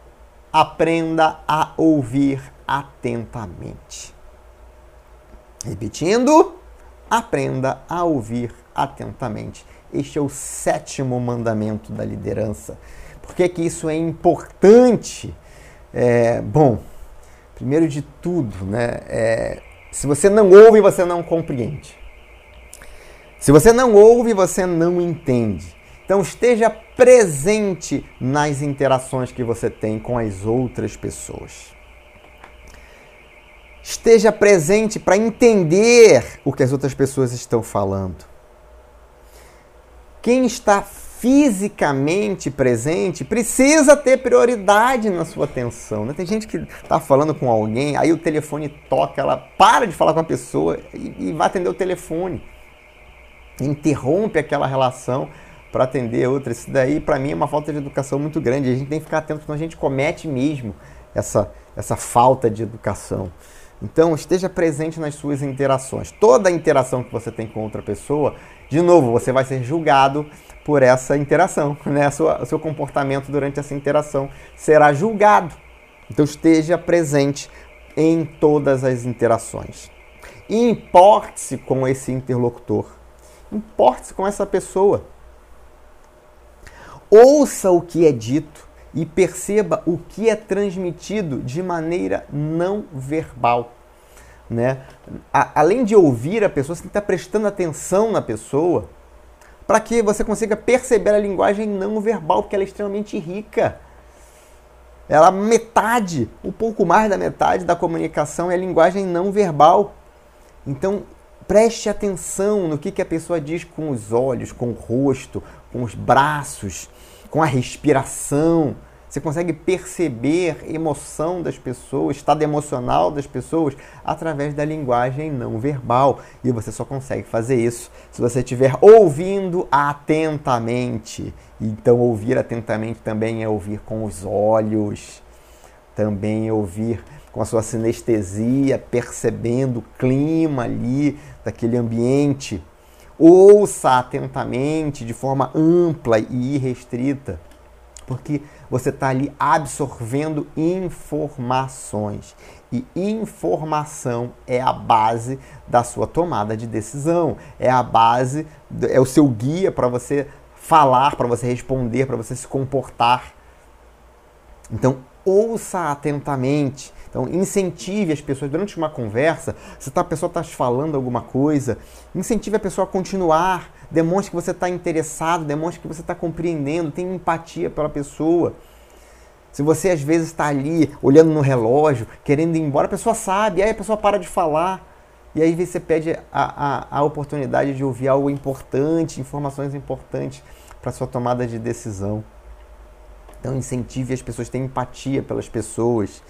aprenda a ouvir atentamente. Repetindo, aprenda a ouvir atentamente. Este é o sétimo mandamento da liderança. Por que, que isso é importante? É, bom, primeiro de tudo, né, é, se você não ouve, você não compreende. Se você não ouve, você não entende. Então esteja presente nas interações que você tem com as outras pessoas. Esteja presente para entender o que as outras pessoas estão falando. Quem está fisicamente presente precisa ter prioridade na sua atenção. Né? Tem gente que está falando com alguém, aí o telefone toca, ela para de falar com a pessoa e, e vai atender o telefone. Interrompe aquela relação para atender outra. Isso daí, para mim, é uma falta de educação muito grande. A gente tem que ficar atento, senão a gente comete mesmo essa, essa falta de educação. Então, esteja presente nas suas interações. Toda interação que você tem com outra pessoa, de novo, você vai ser julgado por essa interação, <laughs> né? O seu comportamento durante essa interação será julgado. Então esteja presente em todas as interações. Importe-se com esse interlocutor. Importe-se com essa pessoa. Ouça o que é dito e perceba o que é transmitido de maneira não verbal. Né? A, além de ouvir a pessoa, você tem que estar prestando atenção na pessoa para que você consiga perceber a linguagem não verbal, porque ela é extremamente rica. Ela metade, um pouco mais da metade da comunicação é linguagem não verbal. Então, preste atenção no que, que a pessoa diz com os olhos, com o rosto, com os braços, com a respiração. Você consegue perceber emoção das pessoas, estado emocional das pessoas através da linguagem não verbal. E você só consegue fazer isso se você estiver ouvindo atentamente. Então, ouvir atentamente também é ouvir com os olhos, também é ouvir com a sua sinestesia, percebendo o clima ali daquele ambiente. Ouça atentamente, de forma ampla e irrestrita porque você está ali absorvendo informações. E informação é a base da sua tomada de decisão, é a base, é o seu guia para você falar, para você responder, para você se comportar. Então, ouça atentamente. Então, incentive as pessoas durante uma conversa. Se tá, a pessoa está falando alguma coisa, incentive a pessoa a continuar. Demonstre que você está interessado, demonstre que você está compreendendo, tem empatia pela pessoa. Se você às vezes está ali olhando no relógio, querendo ir embora, a pessoa sabe, aí a pessoa para de falar. E aí você pede a, a, a oportunidade de ouvir algo importante, informações importantes para sua tomada de decisão. Então incentive as pessoas, tenha empatia pelas pessoas.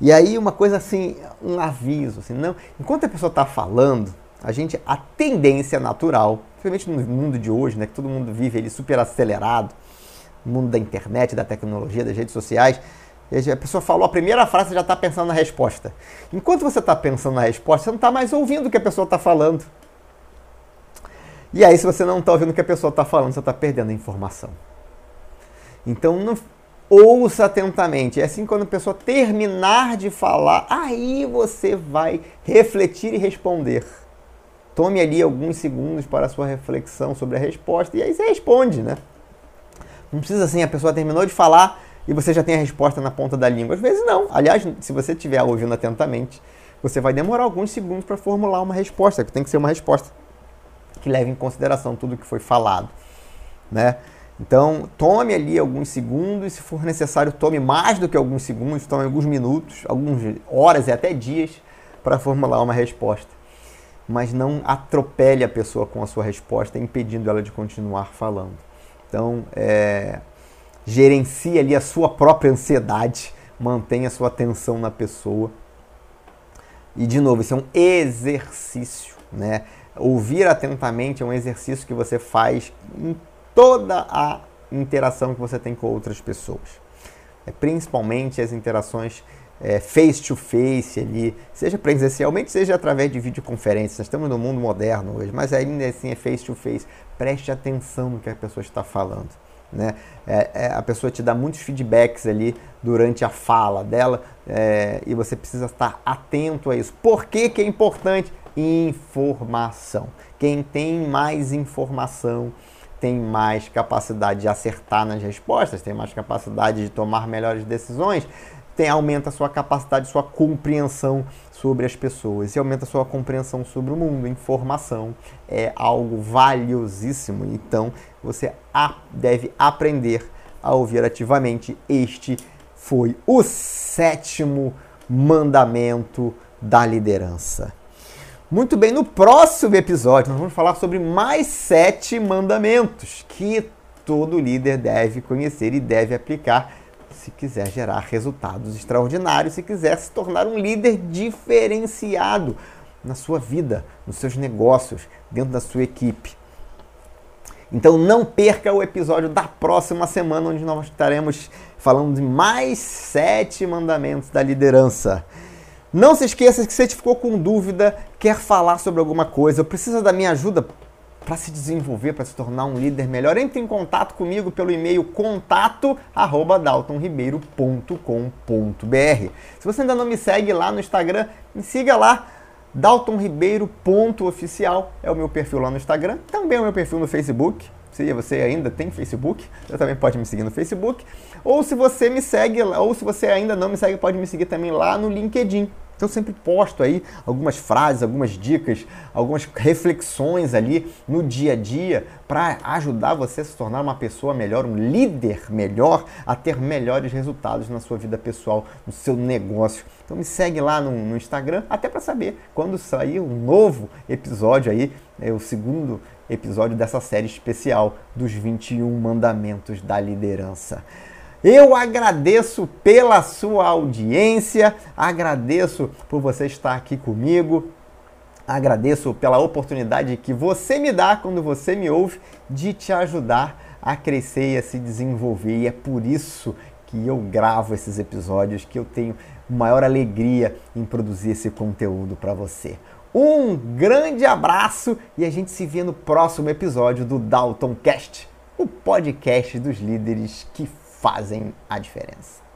E aí uma coisa assim, um aviso, assim, não, enquanto a pessoa está falando, a gente, a tendência natural, principalmente no mundo de hoje, né, que todo mundo vive ele super acelerado, no mundo da internet, da tecnologia, das redes sociais, a pessoa falou a primeira frase, já está pensando na resposta. Enquanto você está pensando na resposta, você não está mais ouvindo o que a pessoa está falando. E aí, se você não está ouvindo o que a pessoa está falando, você está perdendo a informação. Então, não, ouça atentamente. É assim quando a pessoa terminar de falar, aí você vai refletir e responder. Tome ali alguns segundos para a sua reflexão sobre a resposta e aí você responde, né? Não precisa assim, a pessoa terminou de falar e você já tem a resposta na ponta da língua. Às vezes não. Aliás, se você estiver ouvindo atentamente, você vai demorar alguns segundos para formular uma resposta, que tem que ser uma resposta que leve em consideração tudo que foi falado, né? Então, tome ali alguns segundos, se for necessário, tome mais do que alguns segundos, tome alguns minutos, algumas horas e até dias para formular uma resposta. Mas não atropele a pessoa com a sua resposta, impedindo ela de continuar falando. Então, é, gerencie ali a sua própria ansiedade, mantenha a sua atenção na pessoa. E, de novo, isso é um exercício, né? Ouvir atentamente é um exercício que você faz toda a interação que você tem com outras pessoas. É, principalmente as interações é, face to face ali, seja presencialmente, seja através de videoconferências. Nós estamos no mundo moderno hoje, mas ainda assim é face to face. Preste atenção no que a pessoa está falando. Né? É, é, a pessoa te dá muitos feedbacks ali durante a fala dela é, e você precisa estar atento a isso. Por que, que é importante? Informação. Quem tem mais informação tem mais capacidade de acertar nas respostas, tem mais capacidade de tomar melhores decisões, tem, aumenta a sua capacidade, sua compreensão sobre as pessoas e aumenta a sua compreensão sobre o mundo. Informação é algo valiosíssimo, então você deve aprender a ouvir ativamente. Este foi o sétimo mandamento da liderança. Muito bem, no próximo episódio nós vamos falar sobre mais sete mandamentos que todo líder deve conhecer e deve aplicar se quiser gerar resultados extraordinários, se quiser se tornar um líder diferenciado na sua vida, nos seus negócios, dentro da sua equipe. Então não perca o episódio da próxima semana, onde nós estaremos falando de mais sete mandamentos da liderança. Não se esqueça que se você ficou com dúvida, quer falar sobre alguma coisa, precisa da minha ajuda para se desenvolver, para se tornar um líder melhor, entre em contato comigo pelo e-mail contato@daltonribeiro.com.br. Se você ainda não me segue lá no Instagram, me siga lá daltonribeiro.oficial é o meu perfil lá no Instagram, também é o meu perfil no Facebook. Se você ainda tem Facebook, você também pode me seguir no Facebook. Ou se você me segue, ou se você ainda não me segue, pode me seguir também lá no LinkedIn. Então eu sempre posto aí algumas frases, algumas dicas, algumas reflexões ali no dia a dia para ajudar você a se tornar uma pessoa melhor, um líder melhor, a ter melhores resultados na sua vida pessoal, no seu negócio. Então me segue lá no, no Instagram, até para saber quando sair um novo episódio aí, é o segundo episódio dessa série especial dos 21 mandamentos da liderança. Eu agradeço pela sua audiência, agradeço por você estar aqui comigo, agradeço pela oportunidade que você me dá quando você me ouve de te ajudar a crescer e a se desenvolver. E é por isso que eu gravo esses episódios, que eu tenho maior alegria em produzir esse conteúdo para você. Um grande abraço e a gente se vê no próximo episódio do Dalton Cast, o podcast dos líderes que fazem a diferença.